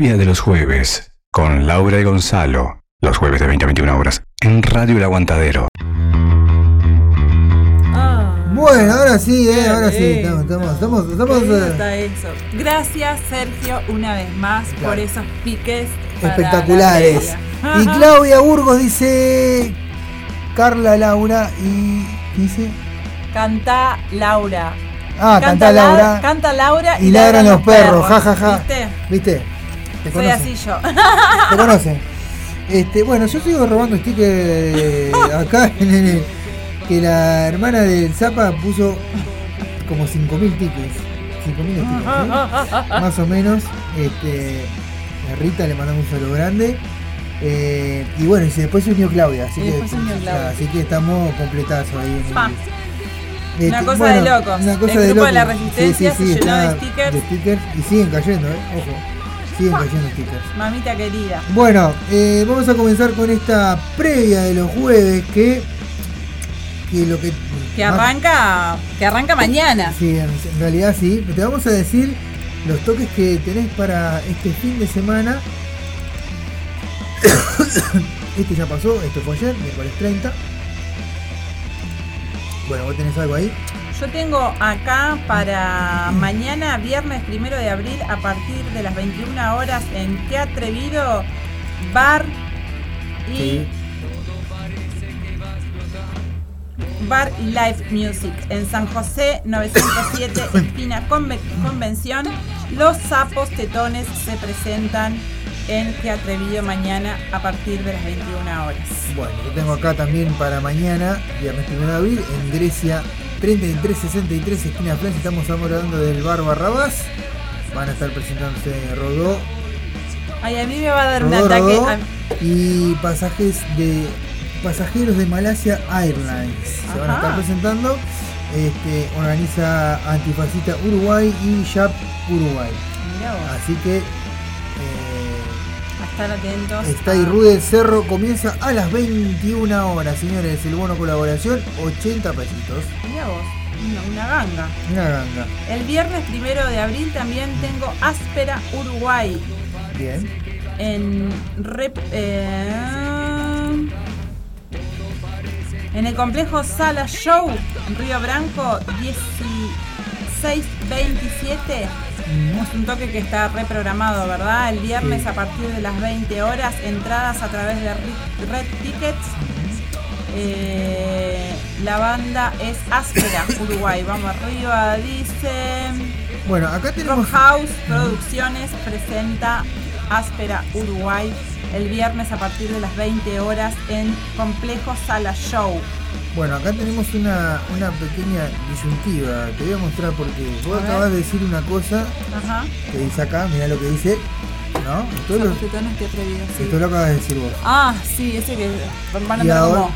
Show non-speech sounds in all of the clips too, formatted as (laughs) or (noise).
previa de los jueves con Laura y Gonzalo. Los jueves de 20 a 21 horas en Radio El Aguantadero. Bueno, ahora sí, eh, ahora sí. Estamos, estamos, estamos, estamos, eh. Gracias, Sergio, una vez más por esos piques espectaculares. la Y. (laughs) Claudia Burgos dice Carla Laura y ¿qué dice? Canta Laura. Ah, canta La- Laura. Canta Laura y ladran los perros, ja ja ja. ¿Viste? ¿Viste? Te Soy así yo. Te conocen. Este, bueno, yo sigo robando stickers eh, acá (laughs) en el que la hermana del Zapa puso como 5000 tickets. 5000 stickers, ¿sí? más o menos. Este, a Rita le mandamos un saludo grande. Eh, y bueno, y después se unió Claudia, así, que, Claudia. así que estamos completados ahí. en-. Este, Una cosa de locos. Una cosa El de grupo de la. Resistencia se llenó de stickers. de stickers y siguen cayendo, eh, ojo. Siguen cayendo stickers. Mamita querida. Bueno, eh, vamos a comenzar con esta previa de los jueves que, que lo que Que arranca, que arranca mañana. Sí, en, en realidad sí. Te vamos a decir los toques que tenés para este fin de semana. (coughs) este ya pasó, esto fue ayer, miércoles 30. Bueno, vos tenés algo ahí. Yo tengo acá para mañana, viernes primero de abril, a partir de las 21 horas, en Qué Atrevido, Bar y Sí. Bar y Live Music en San José 907, (coughs) esquina Conve- Convención. Los sapos tetones se presentan en Qué Atrevido mañana a partir de las 21 horas. Bueno, yo tengo acá también para mañana, viernes 1 de abril, en Grecia 3363, esquina Francia. Estamos hablando del bar Barrabás. Van a estar presentándose Rodó, Ay, a mí me va a dar un Rodó, ataque. Rodó a- y pasajes de pasajeros de Malasia Airlines se van a estar presentando. Este, organiza Antifascista Uruguay y YAP Uruguay. Así que estar atentos. está ahí a- Rude Cerro comienza a las 21 horas, señores. El bono colaboración, 80 pesitos. Mirá vos, una, una ganga. Una ganga. El viernes primero de abril también tengo Áspera Uruguay Bien. en rep- eh, en el complejo Sala Show en Río Branco 1627 es un toque que está reprogramado, ¿verdad? El viernes Sí. a partir de las 20 horas, entradas a través de Red Tickets. Eh, la banda es Áspera, (coughs) Uruguay. Vamos arriba, dice. Bueno, acá tenemos. Rock House Producciones presenta Áspera Uruguay el viernes a partir de las 20 horas en Complejo Sala Show. Bueno, acá tenemos una, una pequeña disyuntiva. Te voy a mostrar porque vos A ver. acabas de decir una cosa Ajá. que dice acá, mira lo que dice. ¿No? Esto lo, Esos tetones que atrevido, sí. esto lo acabas de decir vos. Ah, sí, ese que van a Y andar ahora- como.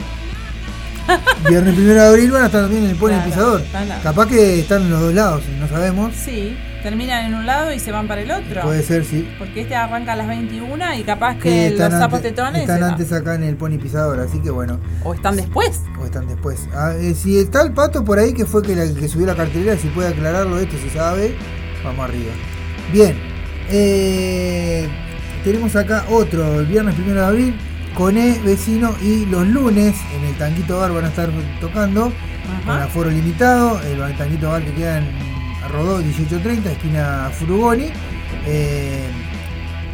(laughs) Viernes 1 de abril van a estar también en el Claro, Pisador. Capaz que están en los dos lados, no sabemos. Sí, terminan en un lado y se van para el otro. Puede ser, sí. Porque este arranca a las 21 y capaz que, los están, sapos antes, tetones están se antes acá en el Pony Pisador, así que bueno, o están después. o están después. Ah, eh, si está el pato por ahí, que fue que, la, que subió la cartelera, si puede aclararlo esto, si sabe, vamos arriba. Bien, eh, tenemos acá otro, el viernes 1 de abril, Coné, Vecino, y los lunes en el Tanquito Bar van a estar tocando. con aforo limitado, el Tanquito Bar que queda en Rodó 1830, esquina Furugoni. Eh,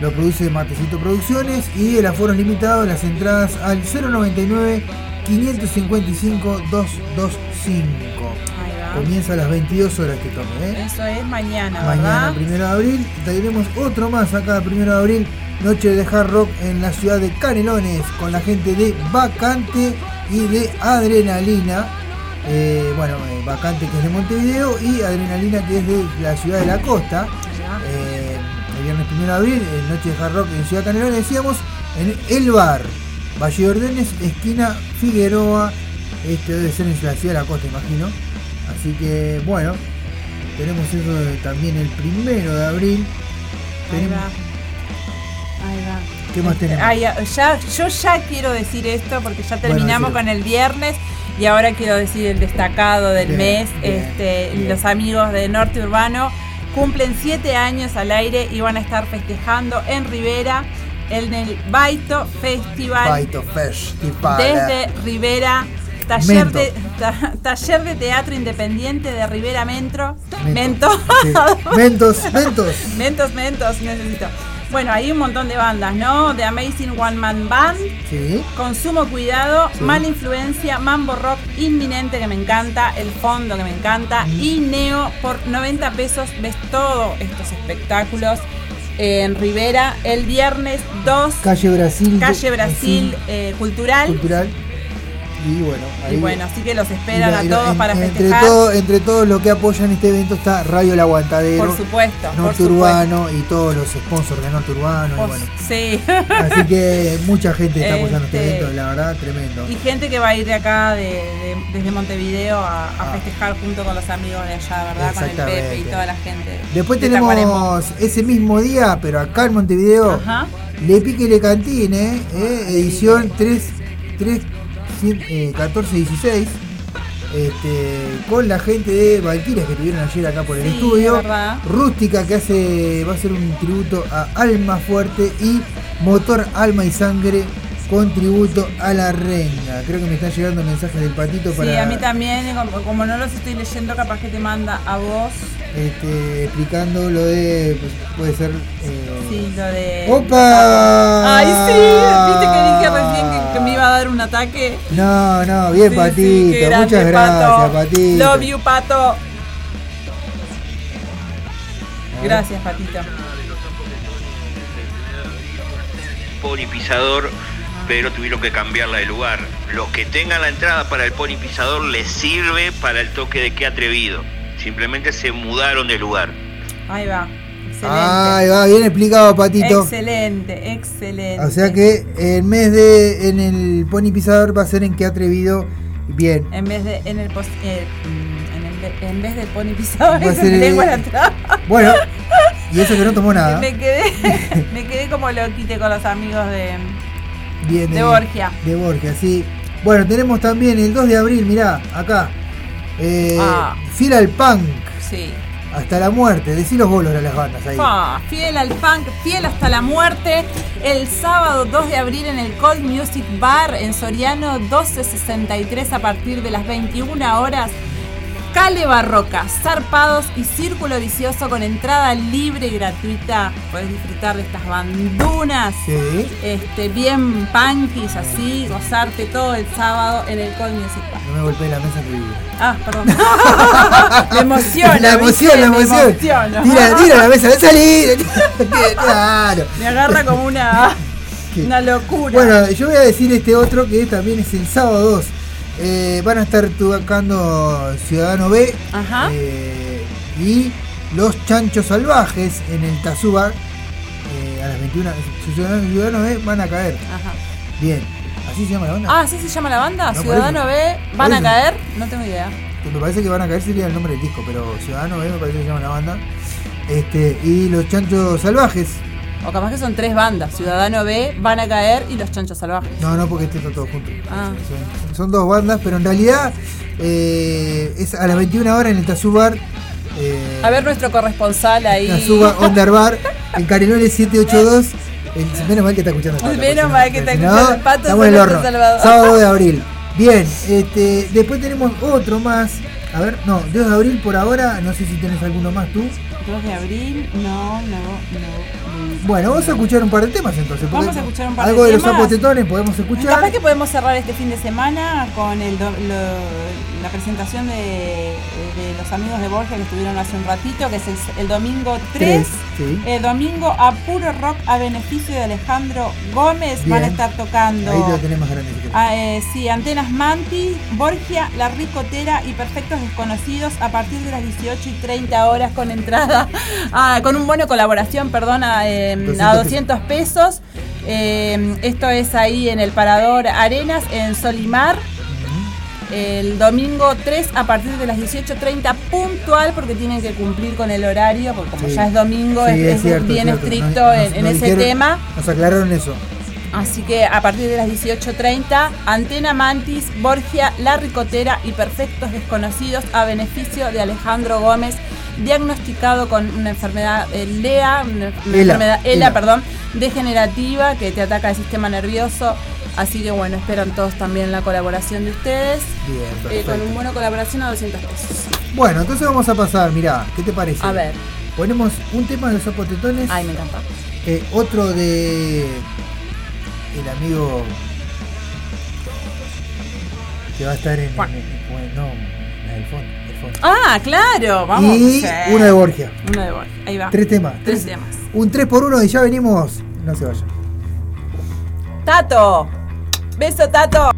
lo produce Matecito Producciones y el aforo es limitado, las entradas al 099 555 225. Ahí va. Comienza a las 22 horas que toque, ¿eh? Eso es mañana, Mañana, primero de abril, tenemos otro más acá, primero de abril, noche de hard rock en la ciudad de Canelones, con la gente de Vacante y de Adrenalina. Eh, bueno, eh, Vacante que es de Montevideo y Adrenalina que es de la ciudad de la costa. Eh, el viernes 1 de abril, noche de hard rock en Ciudad Canelones, decíamos, en El Bar, Valle de Ordenes, esquina Figueroa. Este debe ser en la ciudad de la costa, imagino. Así que, bueno, tenemos eso también el primero de abril. Ahí Tenemos- va. Ahí va. ¿Qué más tenemos? Ay, ya, yo ya quiero decir esto porque ya terminamos sí. con el viernes y ahora quiero decir el destacado del Bien, mes, bien, este, bien. los amigos de Norte Urbano Cumplen 7 años al aire y van a estar festejando en Rivera en el Baito Festival. Baito Festival. Desde Rivera. Taller de, ta- taller de Teatro Independiente de Rivera Mentro. Mento. Mento. Sí. (laughs) Mentos, mentos. Mentos, mentos, necesito. Bueno, hay un montón de bandas, ¿no? The Amazing One Man Band, Sí. Consumo Cuidado, Sí. Mala Influencia, Mambo Rock Inminente que me encanta, El Fondo que me encanta Mm. y Neo por 90 pesos ves todos estos espectáculos en Rivera el viernes 2, Calle Brasil. Calle Brasil eh, Cultural. Cultural. Y bueno, ahí. Y bueno, así que los esperan la- a todos en- para entre festejar. todo- entre todos los que apoyan este evento está Radio El Aguantadero. por supuesto, por Norte supuesto. Urbano y todos los sponsors de Norte Urbano. y Por- bueno. sí. Así que (laughs) mucha gente está apoyando este, Este, evento, la verdad, tremendo. Y gente que va a ir de acá, de, de- desde Montevideo, a, a Ah. festejar junto con los amigos de allá, ¿verdad? Con el. Pepe y toda la gente. Después de tenemos ese mismo día, pero acá en Montevideo, Ajá. Le Pique y Le Cantine, eh, edición 3, 3 eh, 14 16. Este, con la gente de Valkyrias que estuvieron ayer acá por el Sí, estudio. Rústica que hace va a ser un tributo a Alma Fuerte y Motor Alma y Sangre con tributo a la renga. Creo que me están llegando mensajes del patito para Sí, a mí también, como, como no los estoy leyendo, capaz que te manda a vos. este, explicando lo de pues, puede ser eh, Sí, lo de. ¡Opa! Ay, sí, viste que dije recién que, que me iba a dar un ataque. No, no, bien Sí, patito, sí, qué grande, muchas gracias, Pato. patito. Love you, Pato. Gracias, Patito. pony pisador, pero tuvieron que cambiarla de lugar. Los que tengan la entrada para el pony pisador les sirve para el toque de qué atrevido. Simplemente se mudaron de lugar. Ahí va. Excelente. Ahí va, bien explicado, patito. Excelente, excelente. O sea que en vez de en el pony pisador va a ser en qué atrevido. Bien. En vez de en el pos- eh, mm, en, el- en vez del pony pisado, Va a se (laughs) ser lengua la traba. Bueno, y eso que no tomó (laughs) nada. Me quedé, (laughs) me quedé como loquite con los amigos de. Bien, de Borgia. De Borgia, sí. Bueno, tenemos también el 2 de abril, mirá, acá. Eh, Ah. Fiel al punk, Sí. hasta la muerte. Decí los bolos a las bandas ahí. Fa, fiel al punk, fiel hasta la muerte. El sábado 2 de abril en el Cold Music Bar en Soriano 1263 a partir de las 21 horas. Cale Barroca, Zarpados y Círculo Vicioso con entrada libre y gratuita. Puedes disfrutar de estas bandunas. Sí. Este, bien punkis así, gozarte todo el sábado en el Cold Music. No me golpeé la mesa que vive. Ah, perdón. (laughs) me emociona. La emoción, la emoción. Tira, tira la mesa, salí. (laughs) claro. Me agarra como una, (laughs) una locura. Bueno, yo voy a decir este otro que también es el sábado 2. Eh, van a estar tocando Ciudadano B Ajá. eh, y Los Chanchos Salvajes en el Tazubar eh, a las 21. Ciudadano, Ciudadano B van a caer. Ajá. Bien. ¿Así se llama la banda? Ah, ¿así se llama la banda? No, Ciudadano B, ¿van a caer? No tengo idea. Me parece que van a caer sería el nombre del disco, pero Ciudadano B me parece que se llama la banda. Este, y Los Chanchos Salvajes. O capaz que son tres bandas. Ciudadano B, Van a caer y Los Chanchos Salvajes. No, no, porque este está todo junto. Ah. Son, son dos bandas, pero en realidad eh, es a las 21 horas en el Tazubar. Eh, A ver nuestro corresponsal ahí. Tazuba Onder Bar, (laughs) en Canelones 782. El- menos mal que está escuchando el Pato, Menos mal que está escuchando el Pato, Estamos en el horno. Sábado de abril. (laughs) Bien, este, después tenemos otro más. A ver, no, 2 de abril por ahora. No sé si tenés alguno más tú. 2 de abril, no, no, no. Bueno, vamos a escuchar un par de temas entonces. Vamos a escuchar un par de Algo de los temas. sapos tetones podemos escuchar. Capaz que podemos cerrar este fin de semana con el do- lo- la presentación de, de los amigos de Borgia que estuvieron hace un ratito, que es el, el domingo 3. Tres, sí. El domingo a puro rock a beneficio de Alejandro Gómez van a estar tocando. Ahí lo tenés más grande. Ah, eh, sí, Antenas Manti, Borgia, La Ricotera y Perfectos Desconocidos a partir de las 18 y 30 horas con entrada, (laughs) ah, con un bono de colaboración, perdón, a, eh, 200 a 200 pesos. Eh, esto es ahí en el Parador Arenas, en Solimar. El domingo 3 a partir de las 18.30 puntual porque tienen que cumplir con el horario, porque como Sí. ya es domingo Sí, es, es cierto, bien cierto. estricto Nos- en, nos- en nos ese tema. Nos aclararon eso. Así que a partir de las 18.30, Antena Mantis, Borgia, La Ricotera y Perfectos Desconocidos a beneficio de Alejandro Gómez diagnosticado con una enfermedad eh, LEA, una, una ELA, enfermedad ELA, ELA. perdón, degenerativa que te ataca el sistema nervioso. Así que bueno, esperan todos también la colaboración de ustedes. Bien, Eh, con un bono colaboración a 200 pesos. Bueno, entonces vamos a pasar, mirá, ¿qué te parece? A ver, Ponemos un tema de los zapotetones, ay, me encanta. eh, otro de el amigo que va a estar en, Juan. en- en- no, del fondo, el fondo. Ah, claro, vamos. y uno de Borgia. Uno de Borja. Ahí va. Tres temas. Tres temas. Un 3 por 1 y ya venimos. No se vayan. Tato. Beso, Tato.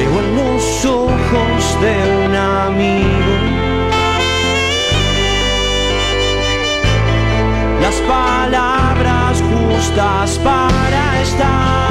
Veo en los ojos de un amigo las palabras justas para estar.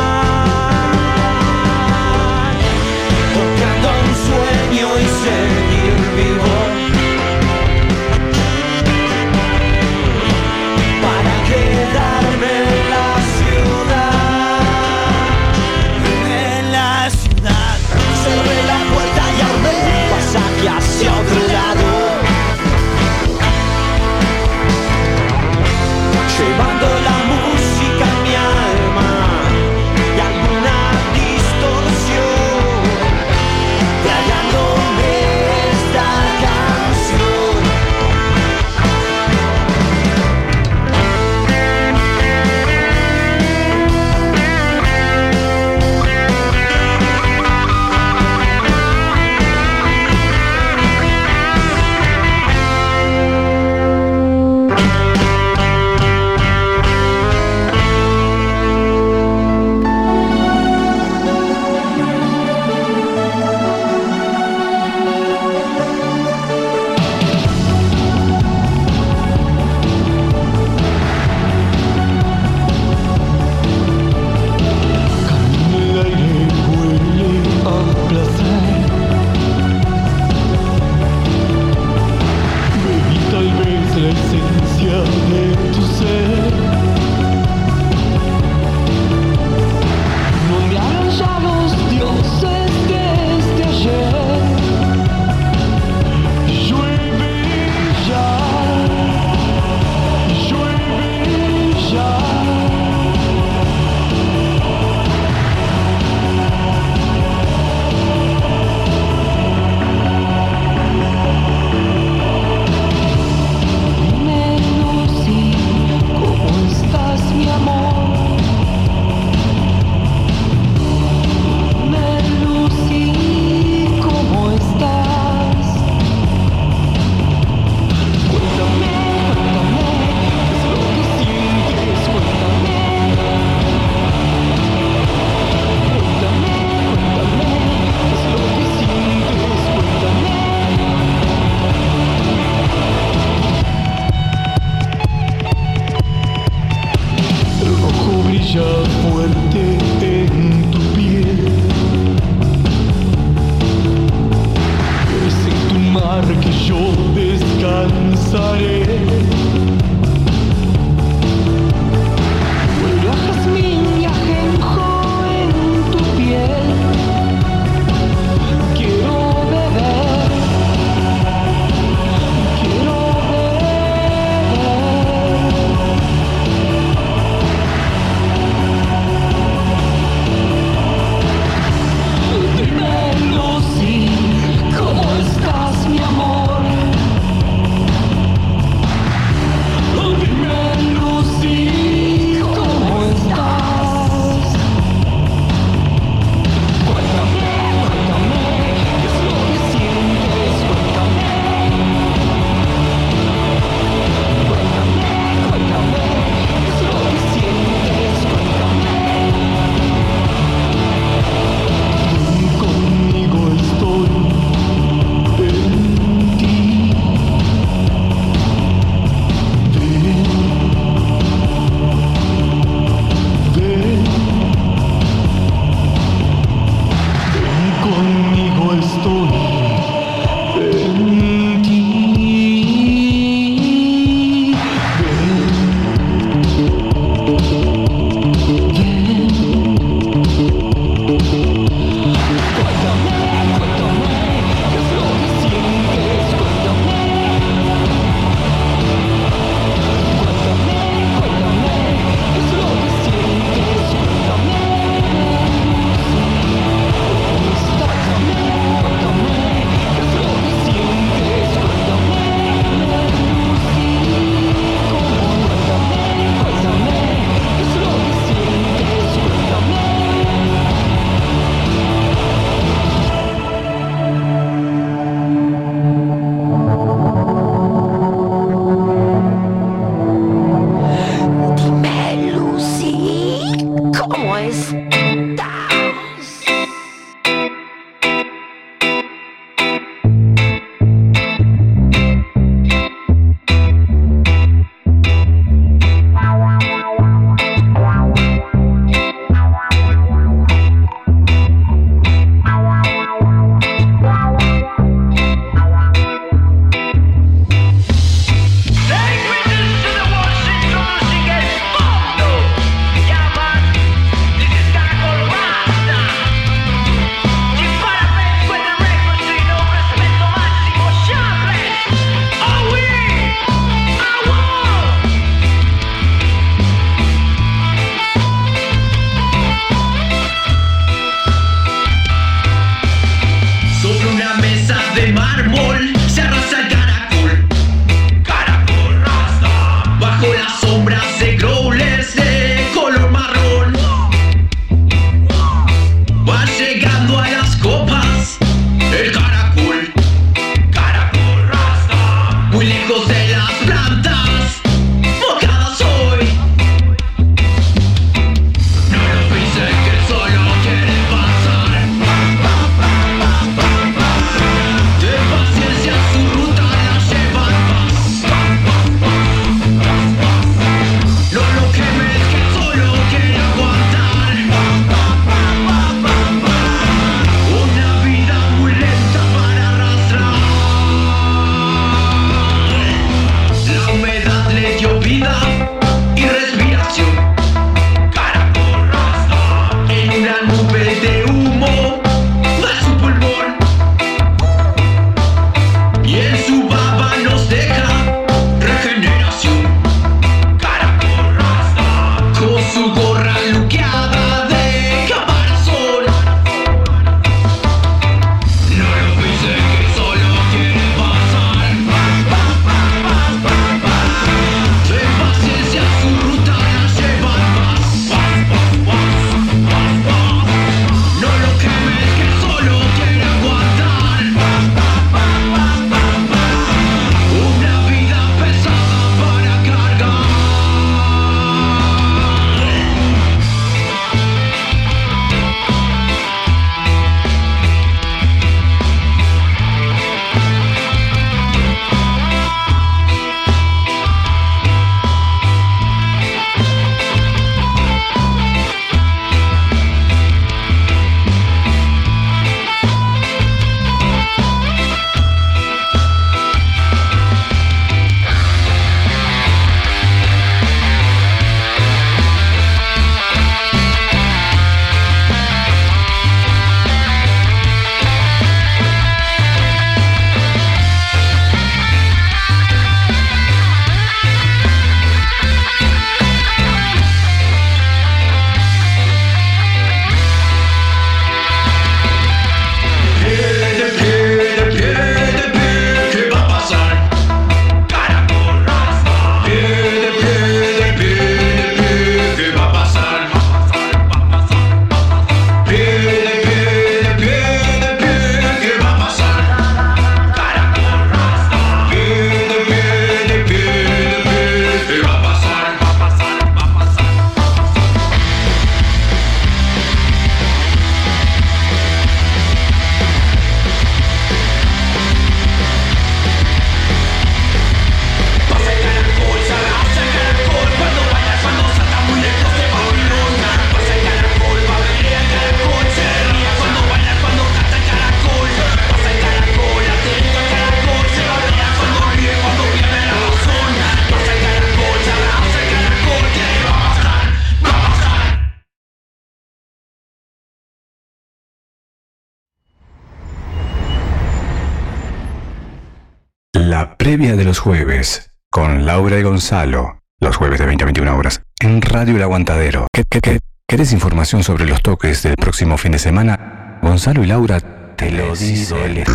Previa de los jueves, con Laura y Gonzalo, los jueves de 20 a 21 horas, en Radio El Aguantadero. ¿Qué, qué, qué? ¿Querés información sobre los toques del próximo fin de semana? Gonzalo y Laura te lo dicen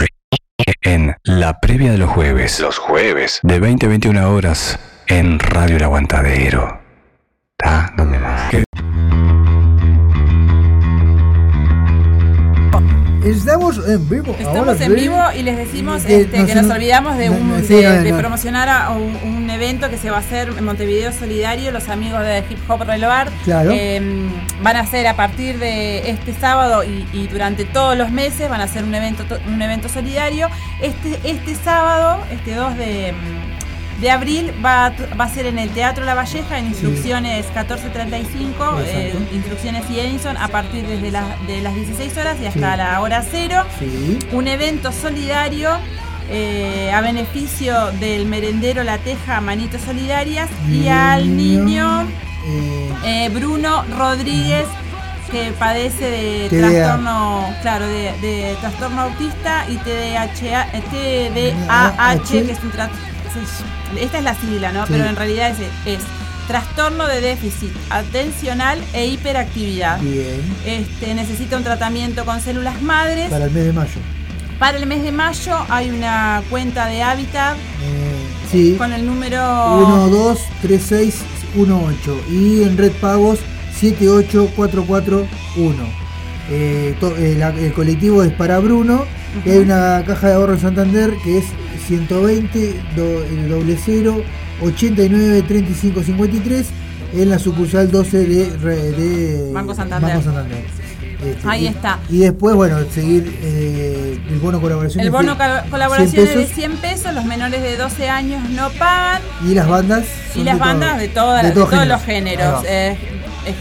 en la previa de los jueves. Los jueves. De 20 a 21 horas en Radio El Aguantadero. ¿Está? ¿Dónde más? Estamos en vivo. Estamos ahora en vivo y les decimos Que este, no que nos nos- olvidamos de, un, de, de promocionar a un, un evento que se va a hacer en Montevideo Solidario, los amigos de Hip Hop Reloar. Claro. Eh, van a hacer a partir de este sábado y, y durante todos los meses van a hacer un evento to- un evento solidario. Este, este sábado, este 2 de, mm, de abril, va a, t- va a ser en el Teatro La Valleja, en instrucciones 1435, eh, instrucciones y Edison, a partir desde las de las 16 horas y hasta Sí. la hora cero Sí. un evento solidario eh, a beneficio del merendero La Teja Manitos Solidarias y al niño eh, Bruno Rodríguez que padece de TDA. trastorno, claro, de, de trastorno autista y TDAH, TDAH, que es un tra- esta es la sigla, ¿no? Pero en realidad es, es trastorno de déficit atencional e hiperactividad. bien. Este, necesita un tratamiento con células madres. Para el mes de mayo. Para el mes de mayo hay una cuenta de Hábitat Eh, sí. con el número 123618 y en Red Pagos 78441. Eh, to- eh, la- el colectivo es para Bruno y hay una caja de ahorro en Santander que es 120 do- el doble 0 89 35 53 en la sucursal 12 de, de Banco Santander. Banco Santander. Este, Ahí y- está. Y después, bueno, seguir eh, el bono colaboración. El bono colaboración es 100 de pesos, 100 pesos, los menores de 12 años no pagan Y las bandas. y las de todo- bandas de, todas de las- de todos los géneros. eh,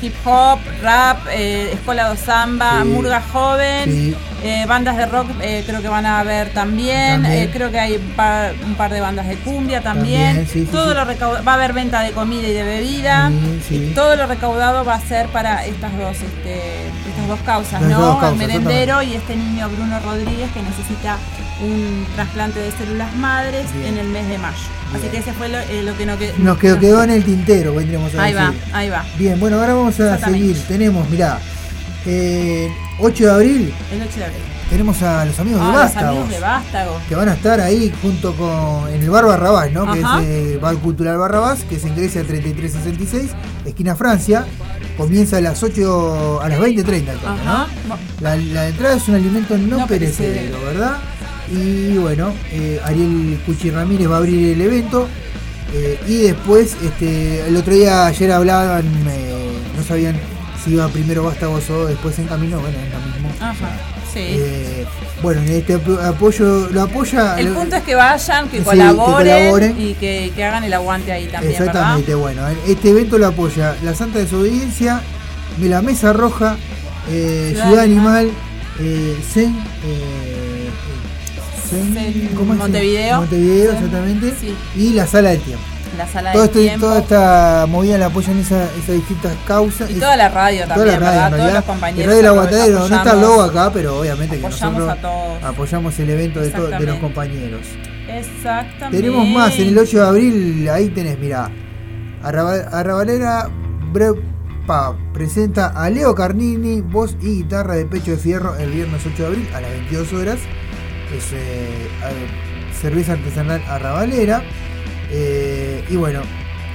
hip hop, rap, eh, escola do samba, Sí. murga joven, Sí. eh, bandas de rock eh, creo que van a haber también, También. eh, creo que hay un par, un par de bandas de cumbia también, También, sí, sí, todo lo recauda- va a haber venta de comida y de bebida, y todo lo recaudado va a ser para estas dos, este, estas dos causas, Las ¿no? dos causas, el merendero y este niño Bruno Rodríguez que necesita un trasplante de células madres Bien. en el mes de mayo. Así que ese fue lo, eh, lo que no que- Nos quedó, quedó en el tintero, vendríamos a Ahí va, decir. ahí va. Bien, bueno, ahora vamos a seguir. Tenemos, mirá, eh, 8 de abril El 8 de abril. tenemos a los amigos Ah, de los Vástagos. amigos de Vástago. Que van a estar ahí junto con en el Bar Barrabás, ¿no? Que Ajá. es el Bar Cultural Barrabás, que es en Grecia 3366, esquina Francia. Comienza a las 8, a las 20.30 el toque, Ajá. ¿no? La, la entrada es un alimento no, No perecedero. ¿verdad? Y bueno, eh, Ariel Cuchi Ramírez va a abrir el evento. eh, y después, este, el otro día, ayer hablaban, eh, no sabían si iba primero Vástagos o después en camino, bueno, lo mismo. Ajá. Sí. Eh, bueno, en este apo- apoyo, lo apoya. el punto es que vayan, que Sí, que colaboren, y que, que hagan el aguante ahí también, Exactamente, bueno, este evento lo apoya la Santa Desobediencia, la Mesa Roja, eh, Ciudad Ciudad, Animal. Zen, eh, Montevideo. Exactamente. sí. Y la Sala del Tiempo. ¿verdad? La sala Todo tiempo. toda esta movida la apoyan esa- esas distintas causas. Y Es- toda la radio toda también, la radio, ¿verdad? en Todos realidad. los compañeros. El Radio del Aguantadero, no está logo acá, pero obviamente que nosotros a todos. apoyamos el evento de, to- de los compañeros. Exactamente. Tenemos más en el 8 de abril, ahí tenés, mirá. Arraba- Arrabalera Brepa presenta a Leo Carnini, voz y guitarra de Pecho de Fierro el viernes 8 de abril a las 22 horas. Es eh, cerveza artesanal Arrabalera. Eh, y bueno,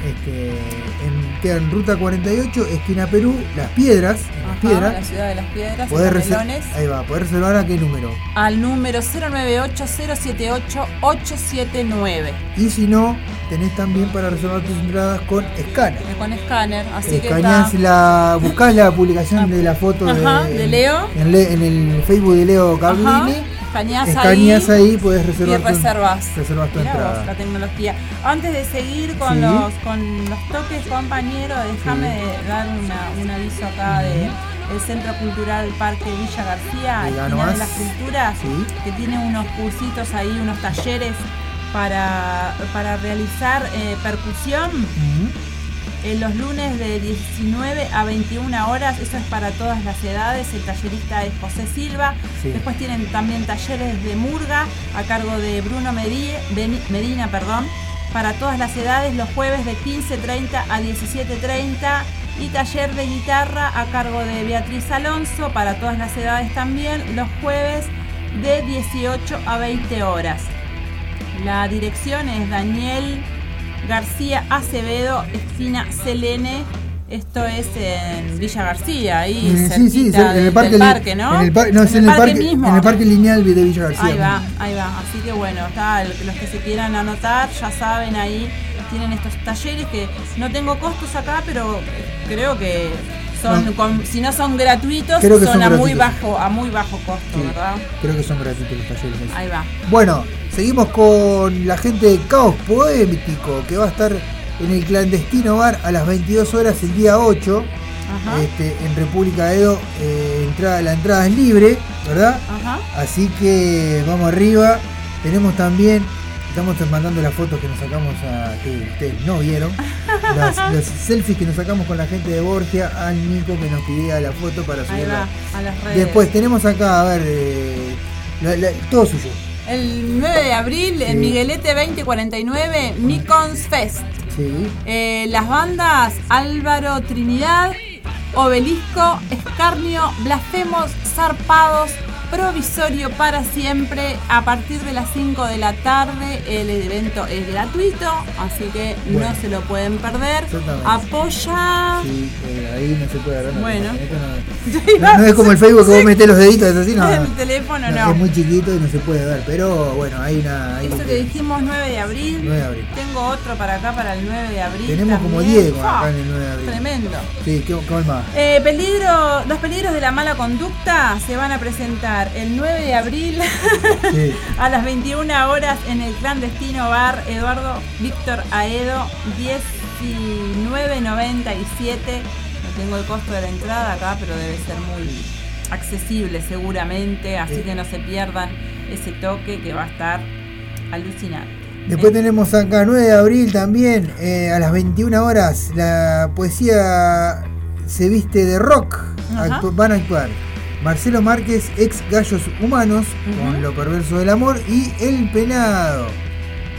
este, en, queda en ruta 48, esquina Perú, Las Piedras. en Las Ajá, Piedras. la ciudad de las piedras, Podés Canelones, ahí va, podés reservar a qué número. al número 098-078-879. Y si no, tenés también para reservar tus entradas con escáner. Con escáner, así que Escaneás está. la, buscás la publicación de la foto Ajá, de, de Leo. En, en el Facebook de Leo Ajá, Carlini. Escaneás Escaneás ahí, y reservar tu, reservas. tu vos, la tecnología. Antes de seguir con, Sí. los, con los toques, compañero, déjame dar una- un aviso acá de el Centro Cultural Parque Villa García, esquina de las Culturas, Sí. que tiene unos cursitos ahí, unos talleres para, para realizar eh, percusión. Eh, los lunes de 19 a 21 horas, eso es para todas las edades, el tallerista es José Silva. Sí. Después tienen también talleres de murga a cargo de Bruno Medina, perdón, para todas las edades, los jueves de 15.30 a 17.30 y taller de guitarra a cargo de Beatriz Alonso para todas las edades también, los jueves de 18 a 20 horas. La dirección es Daniel García Acevedo, esquina Selene. Esto es en Villa García, ahí Eh, sí, sí, cerquita en el parque, del parque, ¿no? En el, par- no, es en el parque, mismo. en el parque lineal de Villa García. Ahí va, ahí va. Así que bueno, está, los que se quieran anotar, ya saben, ahí tienen estos talleres que no tengo costos acá, pero creo que son, No. con- si no son gratuitos, son, a muy bajo, a muy bajo costo, Sí, ¿verdad? creo que son gratuitos los talleres. Ahí va. Bueno, seguimos con la gente de Caos Poético que va a estar en el clandestino bar a las 22 horas el día 8 Ajá. este, en República Edo. eh, entrada, la entrada es libre, ¿verdad? Ajá. Así que vamos arriba. Tenemos también, estamos mandando las fotos que nos sacamos a, que ustedes no vieron. (laughs) Las, los selfies que nos sacamos con la gente de Borgia, al Nico que nos pidiera la foto para Ahí subirla. va, a las redes. Después tenemos acá, a ver, eh, la- la- todo suyo. El 9 de abril, Sí. en Miguelete 2049, Micons Fest. Sí. Eh, las bandas Álvaro Trinidad, Obelisco, Escarnio, Blasfemos, Zarpados, Provisorio para siempre. A partir de las 5 de la tarde el evento es gratuito, así que Bueno. no se lo pueden perder. Apoya. Sí, eh, ahí no se puede agarrar. Bueno. No, (laughs) no- no es como el Facebook que vos metés los deditos así, no. (laughs) El teléfono No. Es muy chiquito y no se puede ver, pero bueno, hay una. hay Eso que dijimos 9 de abril. 9 de abril. Tengo otro para acá para el 9 de abril. Tenemos como también. 10 Fa, acá en el 9 de abril. Tremendo. Sí, ¿qué, qué más? Eh, peligro, los peligros de la mala conducta se van a presentar el 9 de abril (laughs) Sí. a las 21 horas en el clandestino bar Eduardo Víctor Aedo 1997. No tengo el costo de la entrada acá, pero debe ser muy accesible seguramente, así Sí. que no se pierdan ese toque que va a estar alucinante. Después Eh, tenemos acá 9 de abril también, eh, a las 21 horas, la poesía se viste de rock. Actu- van a actuar Marcelo Márquez, ex Gallos Humanos, con. Lo Perverso del Amor, y El Penado.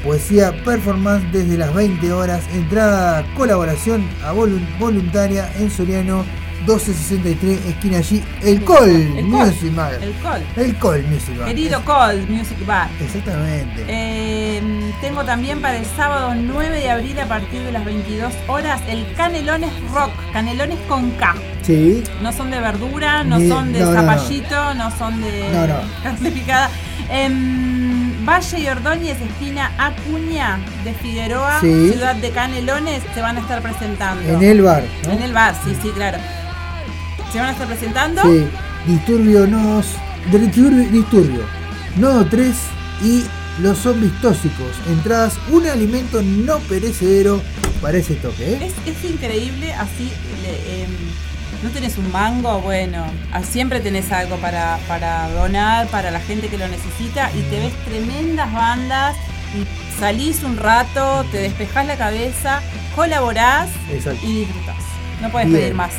Poesía performance desde las 20 horas, entrada colaboración a voluntaria en Soriano 1263, esquina allí, El Col. Music Bar. El Col. El Col Music Bar. Querido Col Music Bar. Exactamente. Eh, tengo también para el sábado 9 de abril a partir de las 22 horas el Canelones Rock, Canelones con K. Sí. No son de verdura, no Ni- son de no, no, no. zapallito, no, son de No, no. (laughs) carne picada. En Valle y Ordóñez, esquina Acuña de Figueroa, Sí. ciudad de Canelones, se van a estar presentando. En el bar. ¿no? En el bar, sí, sí, claro. Se van a estar presentando. Sí, Disturbio nos. Disturbio, disturbio. Nodo 3 y los zombies tóxicos. Entradas, un alimento no perecedero para ese toque, ¿eh? Es, es increíble, así le- em, no tenés un mango, bueno, ah, siempre tenés algo para, para donar, para la gente que lo necesita y te ves tremendas bandas y salís un rato, te despejás la cabeza, colaborás Exacto. y disfrutás. No puedes pedir más.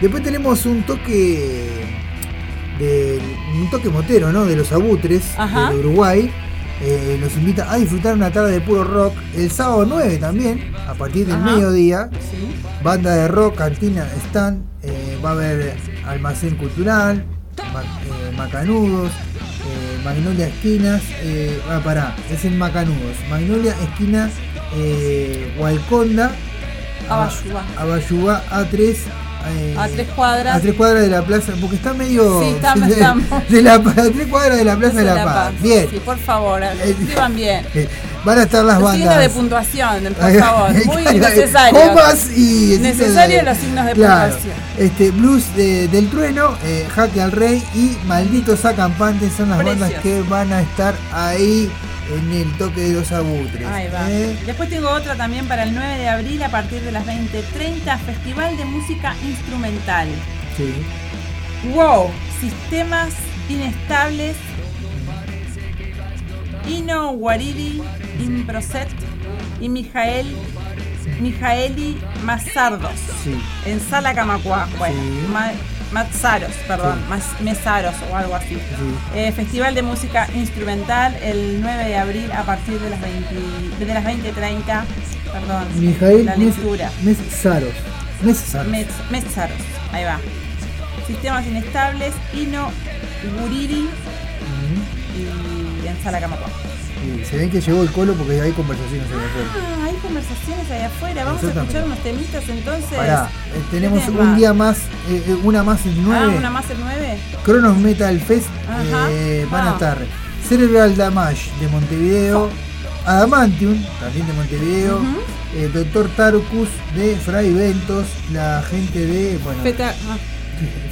Después tenemos un toque. De, un toque motero, ¿no? De los abutres Ajá. de Uruguay. Eh, nos invita a disfrutar una tarde de puro rock. El sábado 9 también, a partir del Ajá. mediodía. ¿sí? Banda de rock, cantina, stand, eh, va a haber almacén cultural, ma- eh, macanudos, eh, Magnolia Esquinas, eh, ah, pará, es en Macanudos, Magnolia Esquinas, Hualconda, Abayuá. Abayuá A3, eh, A tres cuadras. a tres cuadras de la plaza, porque está medio Sí, (laughs) de, estamos. de la, a tres cuadras de la plaza de la, Paz. Bien, Sí, por favor, escriban bien. (laughs) Eh, van a estar las Los signos bandas. de puntuación, por (laughs) favor, muy necesario. Comas y Necesario los signos de Claro. puntuación. Este, Blues de- del Trueno, eh, Jaque al Rey y Malditos Acampantes son las bandas que van a estar ahí en el toque de los abutres. Ahí va. ¿eh? Después tengo otra también para el 9 de abril a partir de las 20.30, Festival de Música Instrumental. Sí. Wow, sistemas inestables. Ino Waridi, Improset y Mijael Mijaeli Mazardos Sí. en Sala Camacuá. Bueno, Sí. Ma- Mazzaros, perdón, Sí. Mesaros o algo así. Sí. Eh, Festival de Música Instrumental el 9 de abril a partir de las 20, desde las 20.30. Perdón, Mijael la lectura. Mesaros. Mesaros. Ahí va. Sistemas inestables, Ino, Guriri y en Sala. Se ven que llegó el colo porque hay conversaciones ahí afuera. Ah, hay conversaciones ahí afuera. Vamos a escuchar unos temitas entonces. Pará, eh, tenemos ¿Qué un día más, eh, eh, una más el 9. Ah, una más el 9. Cronos Metal Fest eh, van a estar Cerebral Damage de Montevideo, Adamantium, también de Montevideo, eh, Doctor Tarkus de Fray Ventos, la gente de, bueno, Feta, ah,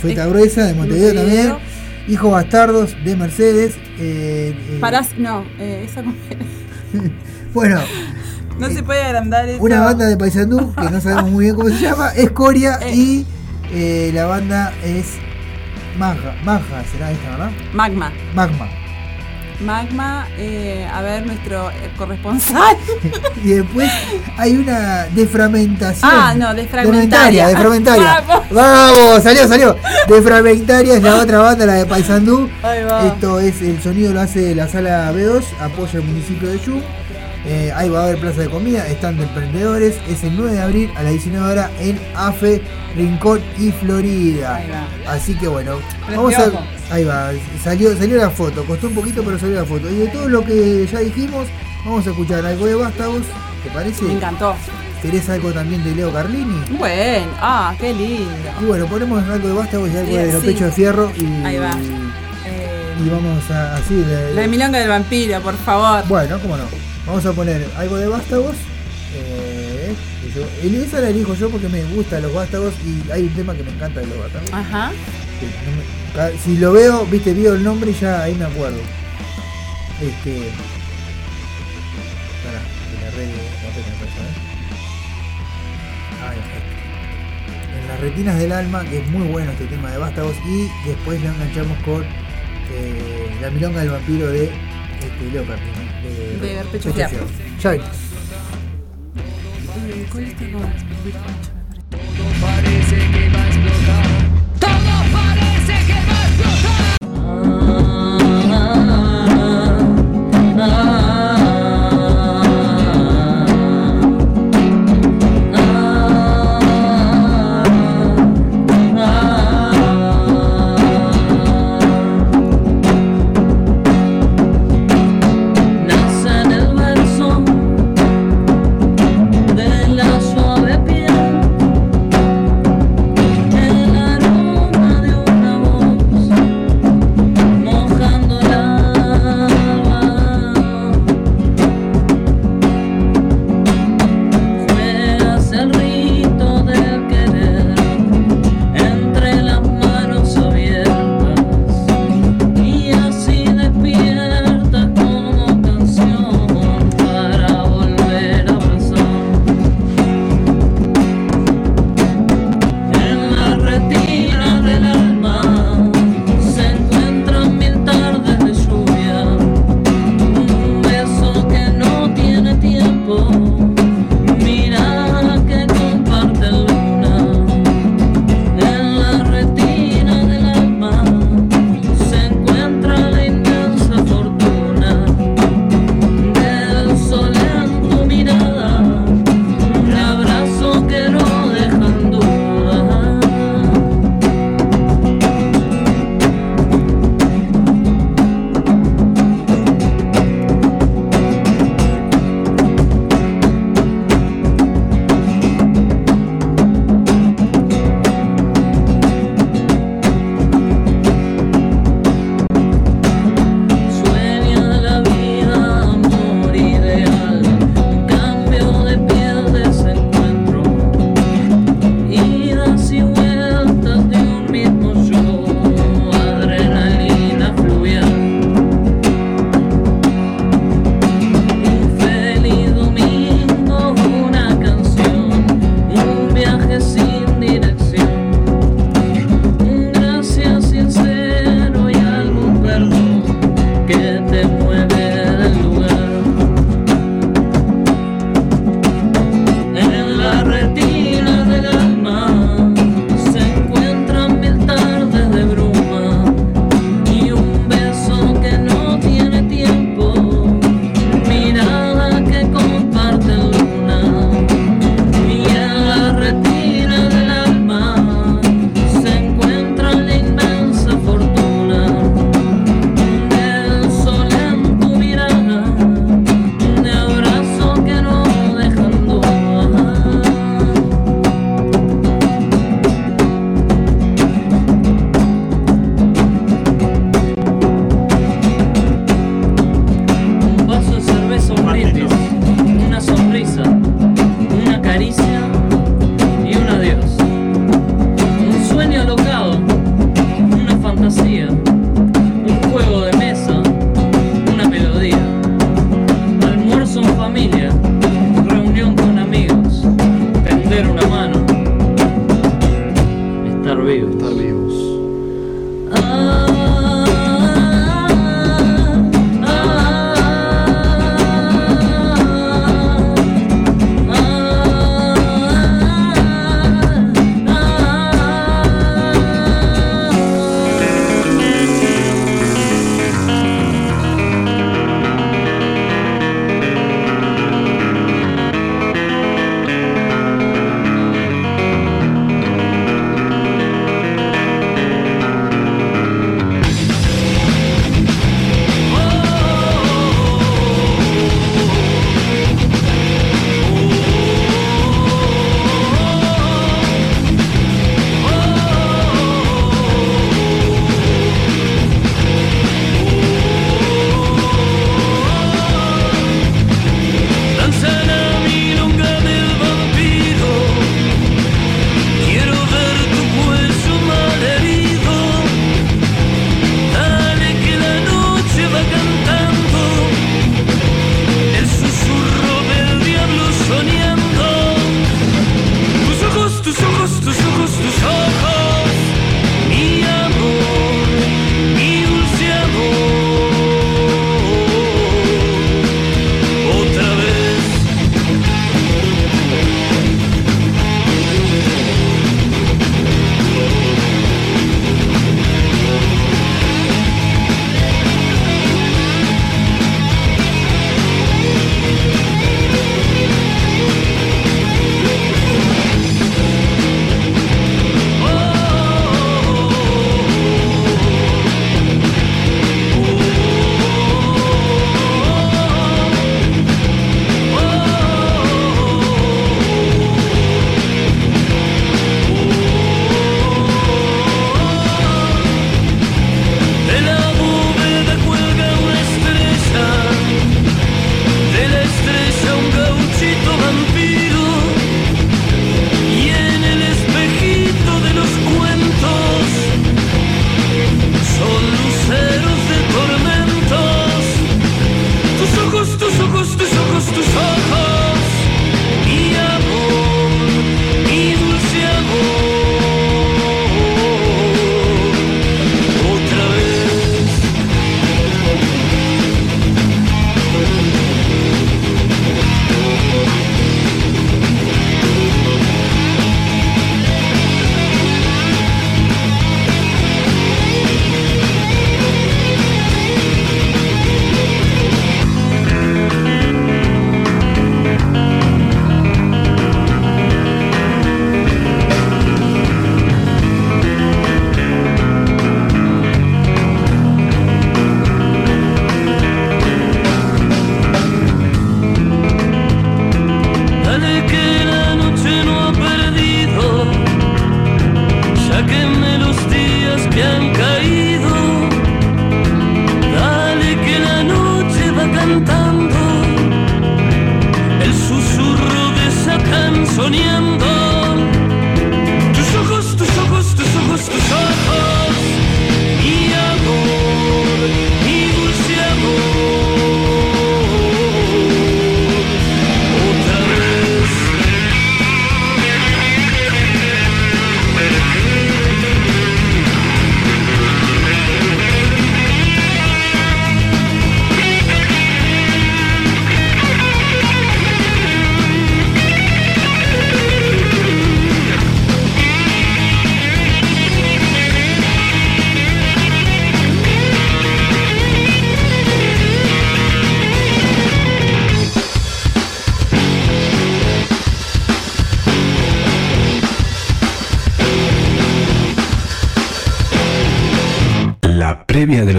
Feta Gruesa de Montevideo Montevideo. también, Hijos Bastardos de Mercedes, eh, eh, parás, no, eh, esa (laughs) bueno, no se puede agrandar eso. una banda de Paysandú, que no sabemos muy bien cómo se llama, Escoria Eh. y eh, la banda es Maja, Maja será esta, ¿verdad? Magma. Magma. Magma, eh, a ver, nuestro eh, corresponsal. (laughs) Y después hay una defragmentación. Ah, no, defragmentaria. Defragmentaria. Vamos. Vamos, salió, salió. Defragmentaria es la otra banda, la de Paysandú. Esto es, el sonido lo hace la sala B2, apoya el municipio de Yu. Eh, ahí va a haber plaza de comida, stand de emprendedores. Es el 9 de abril a las 19 horas en AFE, Rincón y Florida. Ahí va. Así que bueno, vamos a. Ahí va, salió, salió la foto, costó un poquito pero salió la foto. Y de todo lo que ya dijimos, vamos a escuchar algo de Vástagos, ¿te parece? Me encantó. ¿Querés algo también de Leo Carlini? Bueno, ah, qué lindo. Y bueno, ponemos algo de Vástagos y algo Sí, de los sí. pechos de fierro y, Ahí va. Eh, y vamos a así de, la Milonga del Vampiro, por favor. Bueno, cómo no. Vamos a poner algo de Vástagos. Eh, yo, y esa la elijo yo porque me gustan los Vástagos y hay un tema que me encanta de los Vástagos. Ajá. que si lo veo, viste, veo el nombre y ya ahí me acuerdo. Este. Que la red no ¿eh? Ahí está. En las retinas del alma, que es muy bueno este tema de Vástagos, y después lo enganchamos con eh, la milonga del vampiro de este, Leo Carlini, de, De Pecho Pecho Fierro. Fierro. Ya venimos. Eh, ¿Cuál es tu nombre? Todo parece que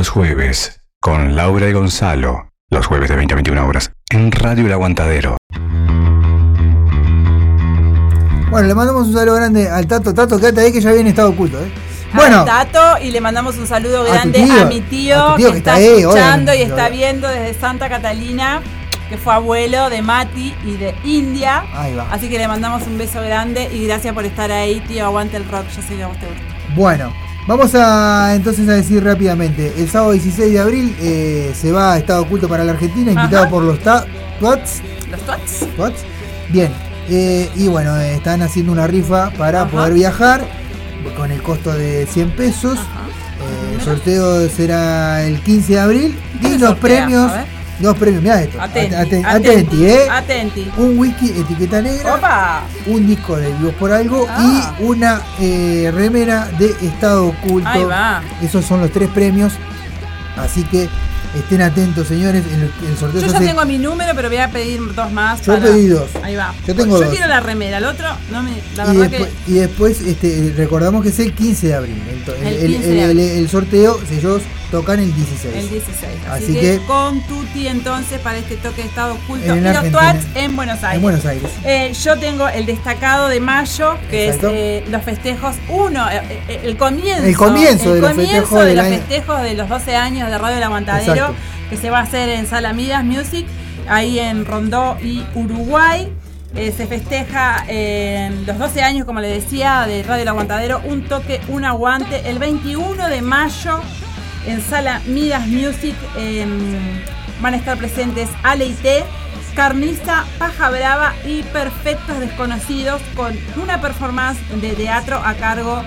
los jueves, con Laura y Gonzalo, los jueves de 20 a 21 horas, en Radio El Aguantadero. Bueno, le mandamos un saludo grande al Tato. Tato, quédate ahí que ya viene estado oculto, ¿eh? Bueno, Tato y le mandamos un saludo A grande tío, a mi tío, a tu tío que, que está, está ahí, escuchando obviamente, y está viendo desde Santa Catalina, que fue abuelo de Mati y de India. ahí va. Así que le mandamos un beso grande y gracias por estar ahí, tío. Aguante el rock, yo sé que a vos te gusta. Bueno, vamos a entonces a decir rápidamente. El sábado 16 de abril eh, se va a Estado Oculto para la Argentina, invitado Ajá. por los Twats. ¿Los twats? Twats. Bien, eh, y bueno, eh, están haciendo una rifa para Ajá. poder viajar. con el costo de 100 pesos. Eh, el sorteo será el 15 de abril. ¿Qué Y los sortea? premios. Dos premios, mirá esto. Atenti, Aten- atenti, atenti, eh. Atenti. Un wiki etiqueta negra. Opa. Un disco de Vivos por Algo Ah. y una eh, remera de Estado Oculto. Ahí va. Esos son los tres premios. Así que estén atentos, señores. El, el sorteo Yo ya hace- tengo mi número, pero voy a pedir dos más. Yo para- pedí dos. Ahí va. Yo tengo Yo dos. quiero la remera, el otro, no me, la y, verdad después, que. y después este, recordamos que es el 15 de abril. El, to- El el- 15 de el- abril. el- el sorteo, ellos tocan el 16. El 16. Así, Así que, que- con Tuti entonces para este toque de estado oculto En y los. Twats en Buenos Aires. En Buenos Aires. Eh, yo tengo el destacado de mayo, que Exacto. es eh, los festejos 1, el comienzo. El comienzo de los comienzo festejos de del los festejos de los 12 años de Radio El Aguantadero, Exacto. que se va a hacer en Sala Midas Music, ahí en Rondó y Uruguay. Eh, se festeja en los 12 años, como le decía, de Radio El Aguantadero, un toque, un aguante, el 21 de mayo en Sala Midas Music. em, van a estar presentes Ale y T, Paja Brava y Perfectos Desconocidos con una performance de teatro a cargo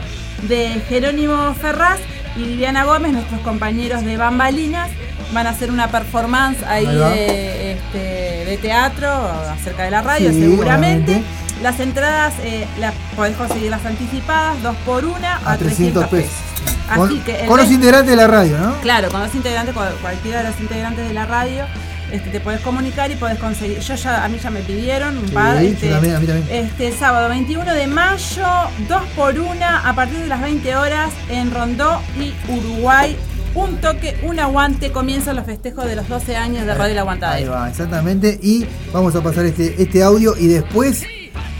de Jerónimo Ferraz y Viviana Gómez, nuestros compañeros de Bambalinas. Van a hacer una performance ahí Ahí va. de, este, de teatro acerca de la radio, Sí, seguramente. obviamente. Las entradas eh, las podés conseguirlas anticipadas, dos por una, a, A 300 pesos. Así Con, que con los 20 integrantes de la radio, ¿no? Claro, con los integrantes, cual- cualquiera de los integrantes de la radio, este, te podés comunicar y podés conseguir. Yo ya, a mí ya me pidieron un Sí, par. este, también, a mí también. este sábado 21 de mayo, 2 por 1 a partir de las 20 horas en Rondó y Uruguay. Un toque, un aguante, comienzan los festejos de los 12 años de Radio El Ahí Aguantadero. va, exactamente. Y vamos a pasar este, este audio y después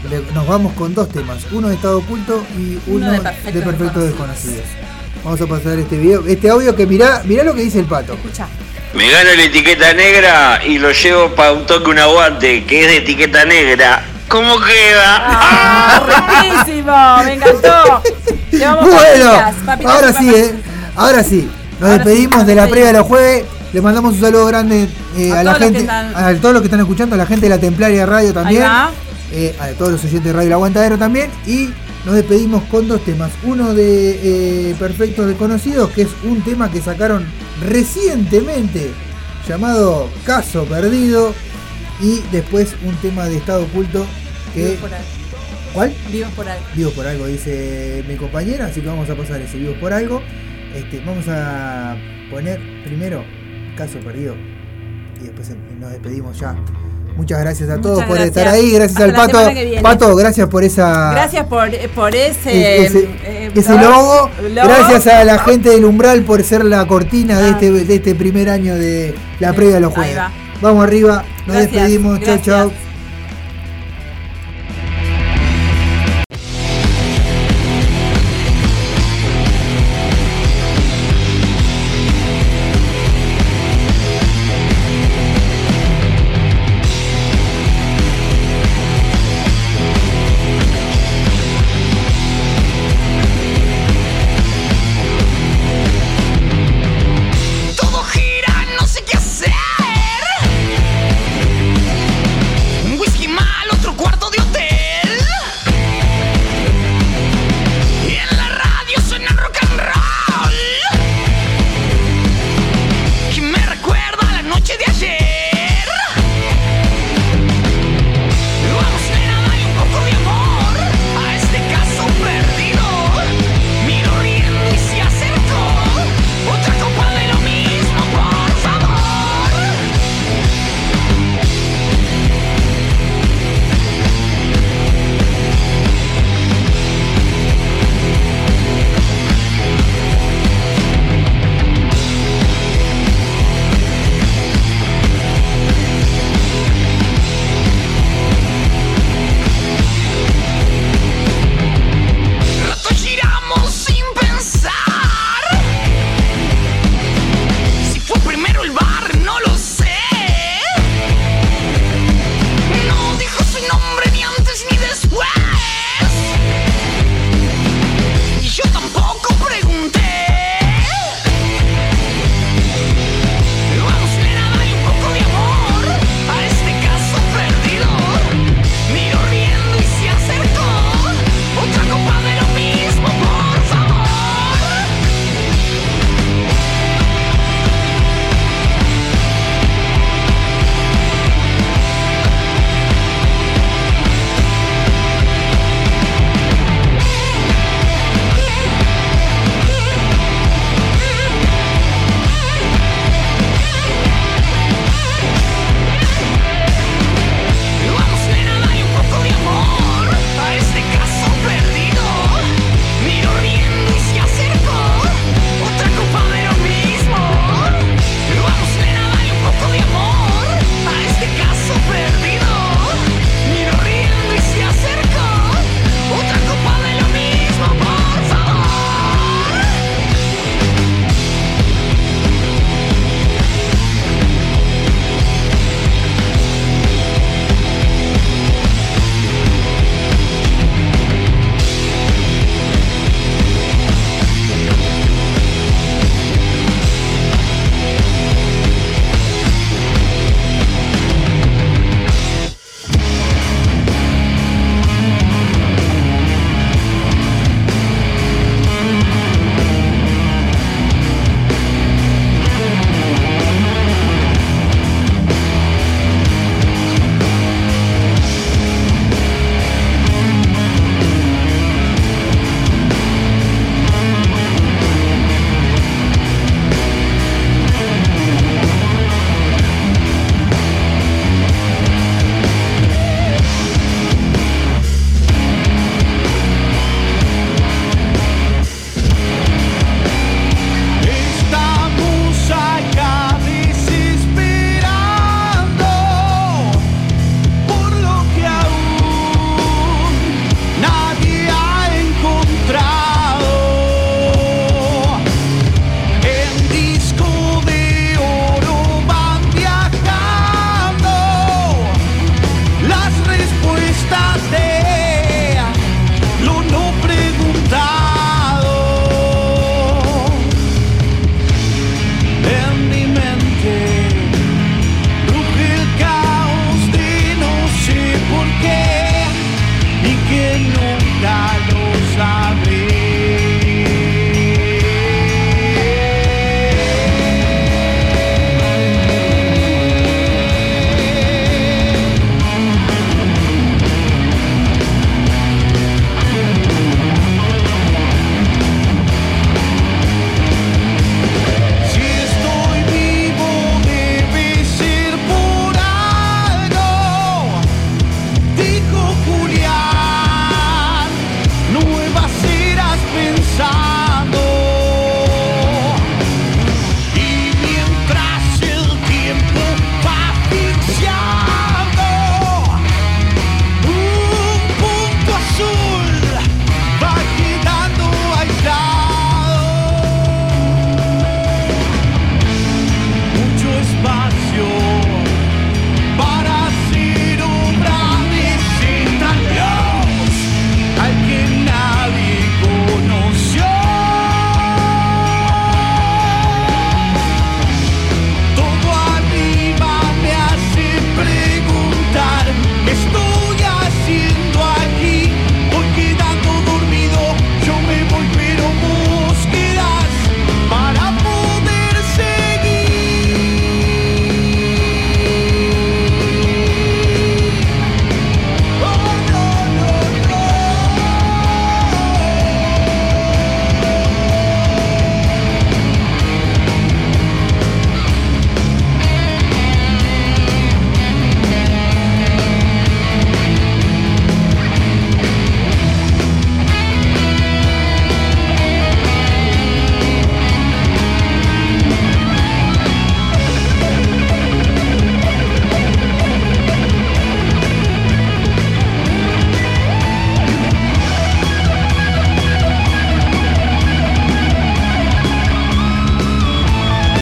le- nos vamos con dos temas. Uno de Estado Oculto y Uno uno, de de Perfectos Perfectos Desconocidos. Desconocidos. Vamos a pasar este video, este audio que mirá, mirá lo que dice el pato. Escucha. Me gano la etiqueta negra y lo llevo para un toque un aguante, que es de etiqueta negra. ¿Cómo queda? ¡Ah, (laughs) riquísimo! ¡Me encantó! Llevamos Bueno, papitas, papitas ahora sí, eh. Ahora sí. Nos Ahora despedimos de la previa de los jueves. Le mandamos un saludo grande eh, A a, la todos los que gente, están- a todos los que están escuchando, a la gente de la Templaria Radio también. eh, a todos los oyentes de Radio El Aguantadero también. Y nos despedimos con dos temas. Uno de eh, Perfectos Desconocidos, que es un tema que sacaron recientemente, llamado Caso Perdido. Y después un tema de Estado Oculto que. Por algo. ¿Cuál? Vivos por algo. Vivos por algo, dice mi compañera, así que vamos a pasar ese Vivos por algo. Este, vamos a poner primero Caso Perdido y después nos despedimos ya. Muchas gracias a Muchas todos por gracias. estar ahí, gracias Hasta al Pato. Pato, gracias por esa Gracias por, por ese, ese, eh, logo. Logo. Gracias a la gente del Umbral por ser la cortina de Ah. este, de este primer año de la previa de los juegos. va. Vamos arriba, nos Gracias, despedimos, gracias. chau.